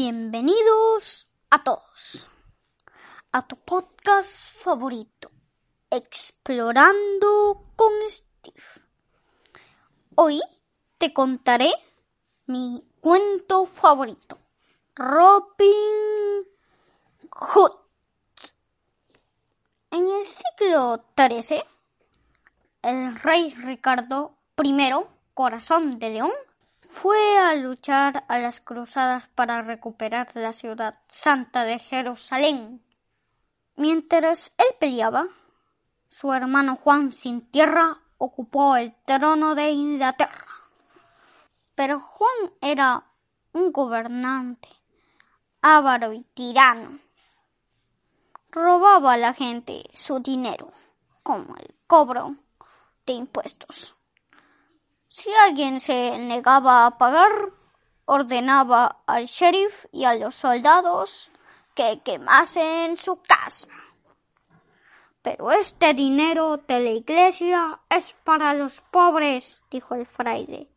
Bienvenidos a todos a tu podcast favorito, Explorando con Steve. Hoy te contaré mi cuento favorito, Robin Hood. En el siglo XIII, el rey Ricardo I, corazón de león, fue a luchar a las cruzadas para recuperar la ciudad santa de Jerusalén. Mientras él peleaba, su hermano Juan sin tierra ocupó el trono de Inglaterra. Pero Juan era un gobernante avaro y tirano. Robaba a la gente su dinero, como el cobro de impuestos. Si alguien se negaba a pagar, ordenaba al sheriff y a los soldados que quemasen su casa. Pero este dinero de la iglesia es para los pobres, dijo el fraile.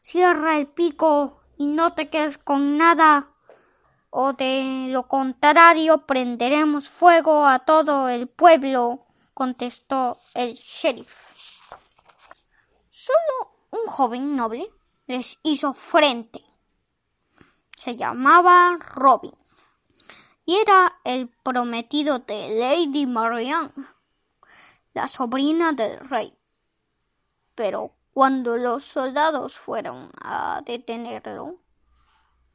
Cierra el pico y no te quedes con nada, o de lo contrario prenderemos fuego a todo el pueblo, contestó el sheriff. Solo un joven noble les hizo frente. Se llamaba Robin y era el prometido de Lady Marianne, la sobrina del rey. Pero cuando los soldados fueron a detenerlo,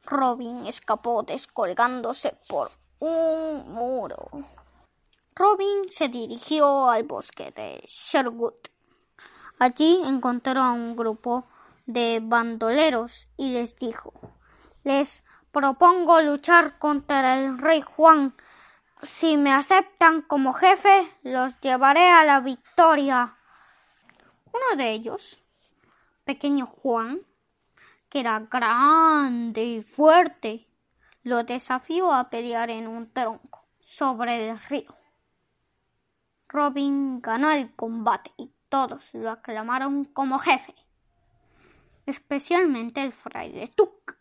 Robin escapó descolgándose por un muro. Robin se dirigió al bosque de Sherwood. Allí encontró a un grupo de bandoleros y les dijo Les propongo luchar contra el rey Juan. Si me aceptan como jefe, los llevaré a la victoria. Uno de ellos, pequeño Juan, que era grande y fuerte, lo desafió a pelear en un tronco sobre el río. Robin ganó el combate y todos lo aclamaron como jefe, especialmente el fraile Tuck,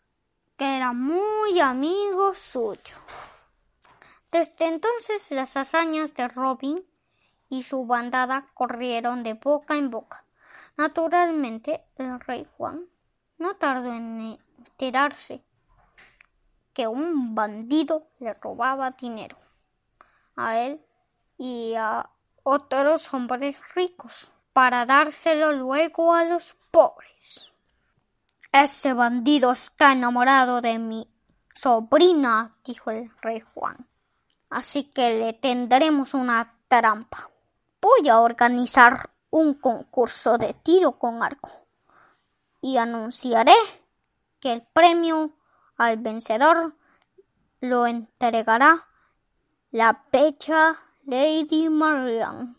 que era muy amigo suyo. Desde entonces las hazañas de Robin y su bandada corrieron de boca en boca. Naturalmente, el rey Juan no tardó en enterarse que un bandido le robaba dinero a él y a otros hombres ricos para dárselo luego a los pobres. Ese bandido está enamorado de mi sobrina, dijo el rey Juan. Así que le tendremos una trampa. Voy a organizar un concurso de tiro con arco y anunciaré que el premio al vencedor lo entregará la pecha Lady Marianne.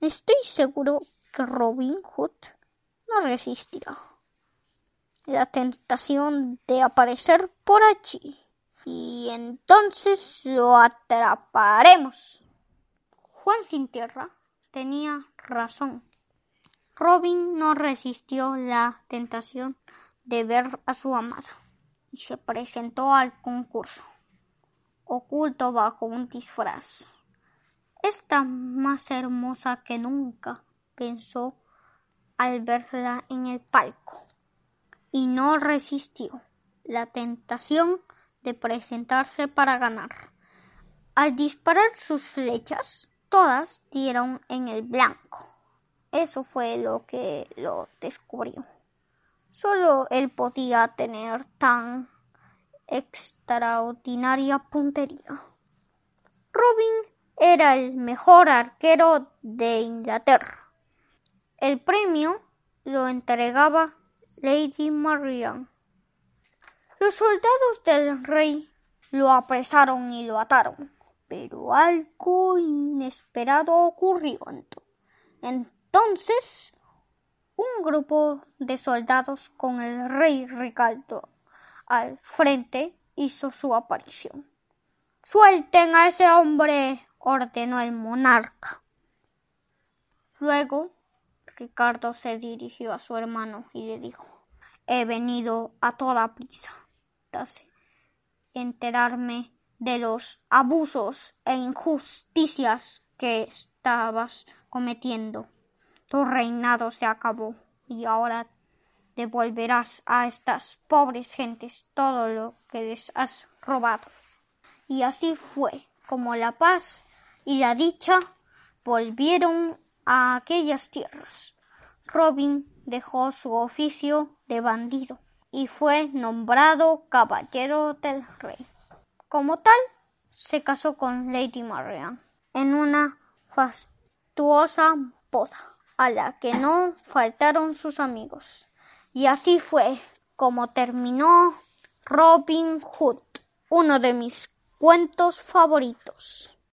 Estoy seguro que Robin Hood no resistirá la tentación de aparecer por allí y entonces lo atraparemos. Juan sin tierra tenía razón. Robin no resistió la tentación de ver a su amada y se presentó al concurso, oculto bajo un disfraz. Está más hermosa que nunca, pensó al verla en el palco, y no resistió la tentación de presentarse para ganar. Al disparar sus flechas, todas dieron en el blanco. Eso fue lo que lo descubrió. Solo él podía tener tan extraordinaria puntería. Robin era el mejor arquero de Inglaterra. El premio lo entregaba Lady Marian. Los soldados del rey lo apresaron y lo ataron, pero algo inesperado ocurrió. Entonces, un grupo de soldados con el rey Ricardo al frente hizo su aparición. Suelten a ese hombre, ordenó el monarca. Luego, Ricardo se dirigió a su hermano y le dijo He venido a toda prisa enterarme de los abusos e injusticias que estabas cometiendo. Tu reinado se acabó y ahora devolverás a estas pobres gentes todo lo que les has robado. Y así fue como la paz y la dicha volvieron a aquellas tierras. Robin dejó su oficio de bandido y fue nombrado caballero del rey. Como tal, se casó con Lady Marian en una fastuosa boda a la que no faltaron sus amigos. Y así fue como terminó Robin Hood, uno de mis cuentos favoritos.